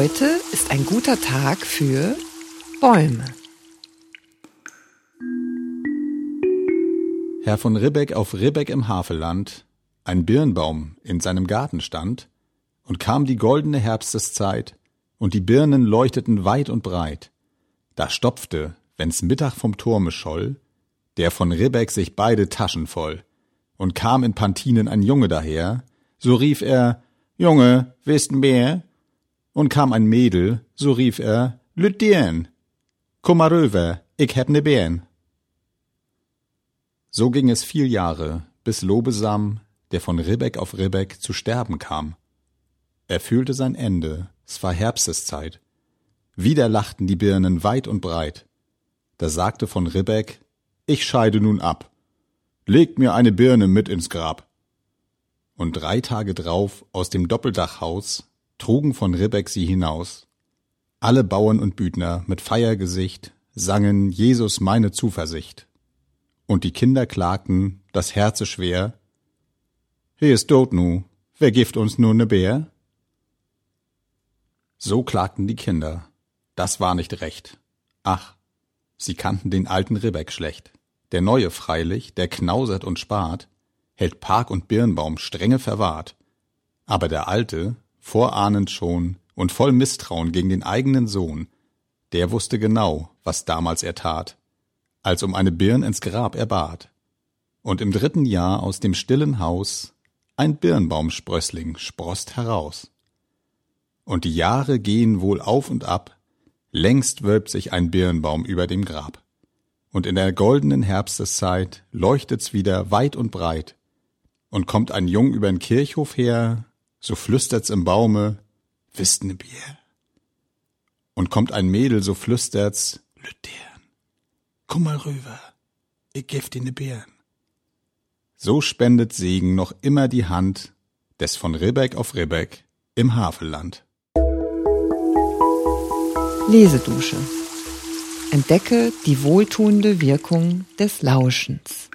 Heute ist ein guter Tag für Bäume. Herr von Ribbeck auf Ribbeck im Havelland, ein Birnbaum in seinem Garten stand, und kam die goldene Herbsteszeit, und die Birnen leuchteten weit und breit. Da stopfte, wenn's Mittag vom Turme scholl, der von Ribbeck sich beide Taschen voll, und kam in Pantinen ein Junge daher, so rief er, Junge, willst mehr? Und kam ein Mädel, so rief er, Lütdien, komm rüber, ich heb ne Bären. So ging es viel Jahre, bis Lobesam, der von Ribbeck auf Ribbeck zu sterben kam. Er fühlte sein Ende, es war Herbsteszeit. Wieder lachten die Birnen weit und breit. Da sagte von Ribbeck, ich scheide nun ab. Legt mir eine Birne mit ins Grab und drei Tage drauf aus dem Doppeldachhaus trugen von Ribbeck sie hinaus. Alle Bauern und Büdner mit Feiergesicht sangen Jesus meine Zuversicht. Und die Kinder klagten, das Herze schwer, He ist tot nu, wer gift uns nur ne Bär? So klagten die Kinder. Das war nicht recht. Ach, sie kannten den alten Ribbeck schlecht. Der neue freilich, der knausert und spart, hält Park und Birnbaum strenge verwahrt. Aber der Alte, vorahnend schon und voll Misstrauen gegen den eigenen Sohn, der wusste genau, was damals er tat, als um eine Birn ins Grab er bat. Und im dritten Jahr aus dem stillen Haus ein Birnbaumsprössling sproßt heraus. Und die Jahre gehen wohl auf und ab, längst wölbt sich ein Birnbaum über dem Grab. Und in der goldenen Herbsteszeit leuchtet's wieder weit und breit, und kommt ein Jung übern Kirchhof her, so flüstert's im Baume, wisst ne Bier. Und kommt ein Mädel, so flüstert's, Lütern, komm mal rüber, ich gef dir ne Beeren. So spendet Segen noch immer die Hand des von Ribbeck auf Ribbeck im Havelland. Lesedusche. Entdecke die wohltuende Wirkung des Lauschens.